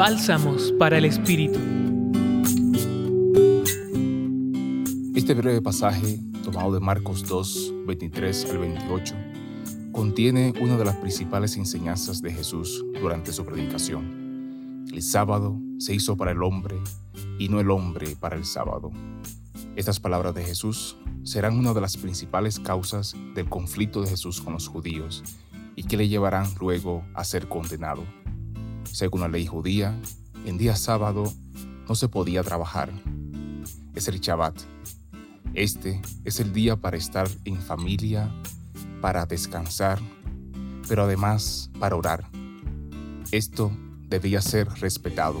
Bálsamos para el Espíritu. Este breve pasaje, tomado de Marcos 2, 23 al 28, contiene una de las principales enseñanzas de Jesús durante su predicación. El sábado se hizo para el hombre y no el hombre para el sábado. Estas palabras de Jesús serán una de las principales causas del conflicto de Jesús con los judíos y que le llevarán luego a ser condenado. Según la ley judía, en día sábado no se podía trabajar. Es el Shabbat. Este es el día para estar en familia, para descansar, pero además para orar. Esto debía ser respetado.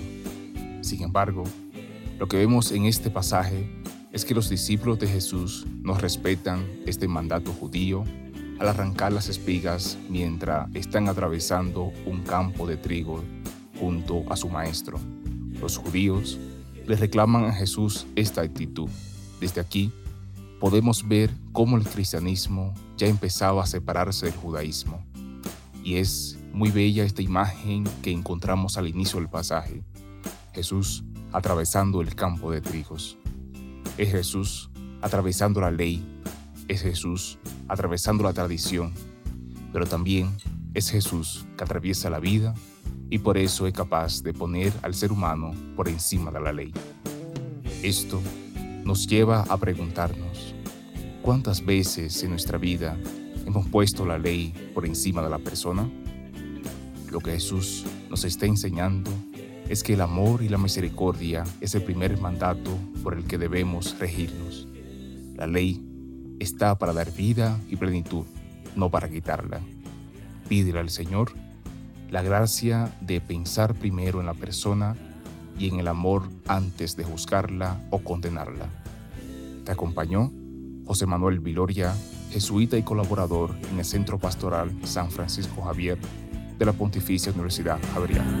Sin embargo, lo que vemos en este pasaje es que los discípulos de Jesús no respetan este mandato judío al arrancar las espigas mientras están atravesando un campo de trigo junto a su maestro. Los judíos le reclaman a Jesús esta actitud. Desde aquí podemos ver cómo el cristianismo ya empezaba a separarse del judaísmo. Y es muy bella esta imagen que encontramos al inicio del pasaje. Jesús atravesando el campo de trigos. Es Jesús atravesando la ley, es Jesús atravesando la tradición, pero también es Jesús que atraviesa la vida y por eso es capaz de poner al ser humano por encima de la ley. Esto nos lleva a preguntarnos, ¿cuántas veces en nuestra vida hemos puesto la ley por encima de la persona? Lo que Jesús nos está enseñando es que el amor y la misericordia es el primer mandato por el que debemos regirnos. La ley está para dar vida y plenitud, no para quitarla. Pídele al Señor la gracia de pensar primero en la persona y en el amor antes de juzgarla o condenarla. Te acompañó José Manuel Viloria, jesuita y colaborador en el Centro Pastoral San Francisco Javier de la Pontificia Universidad Javeriana.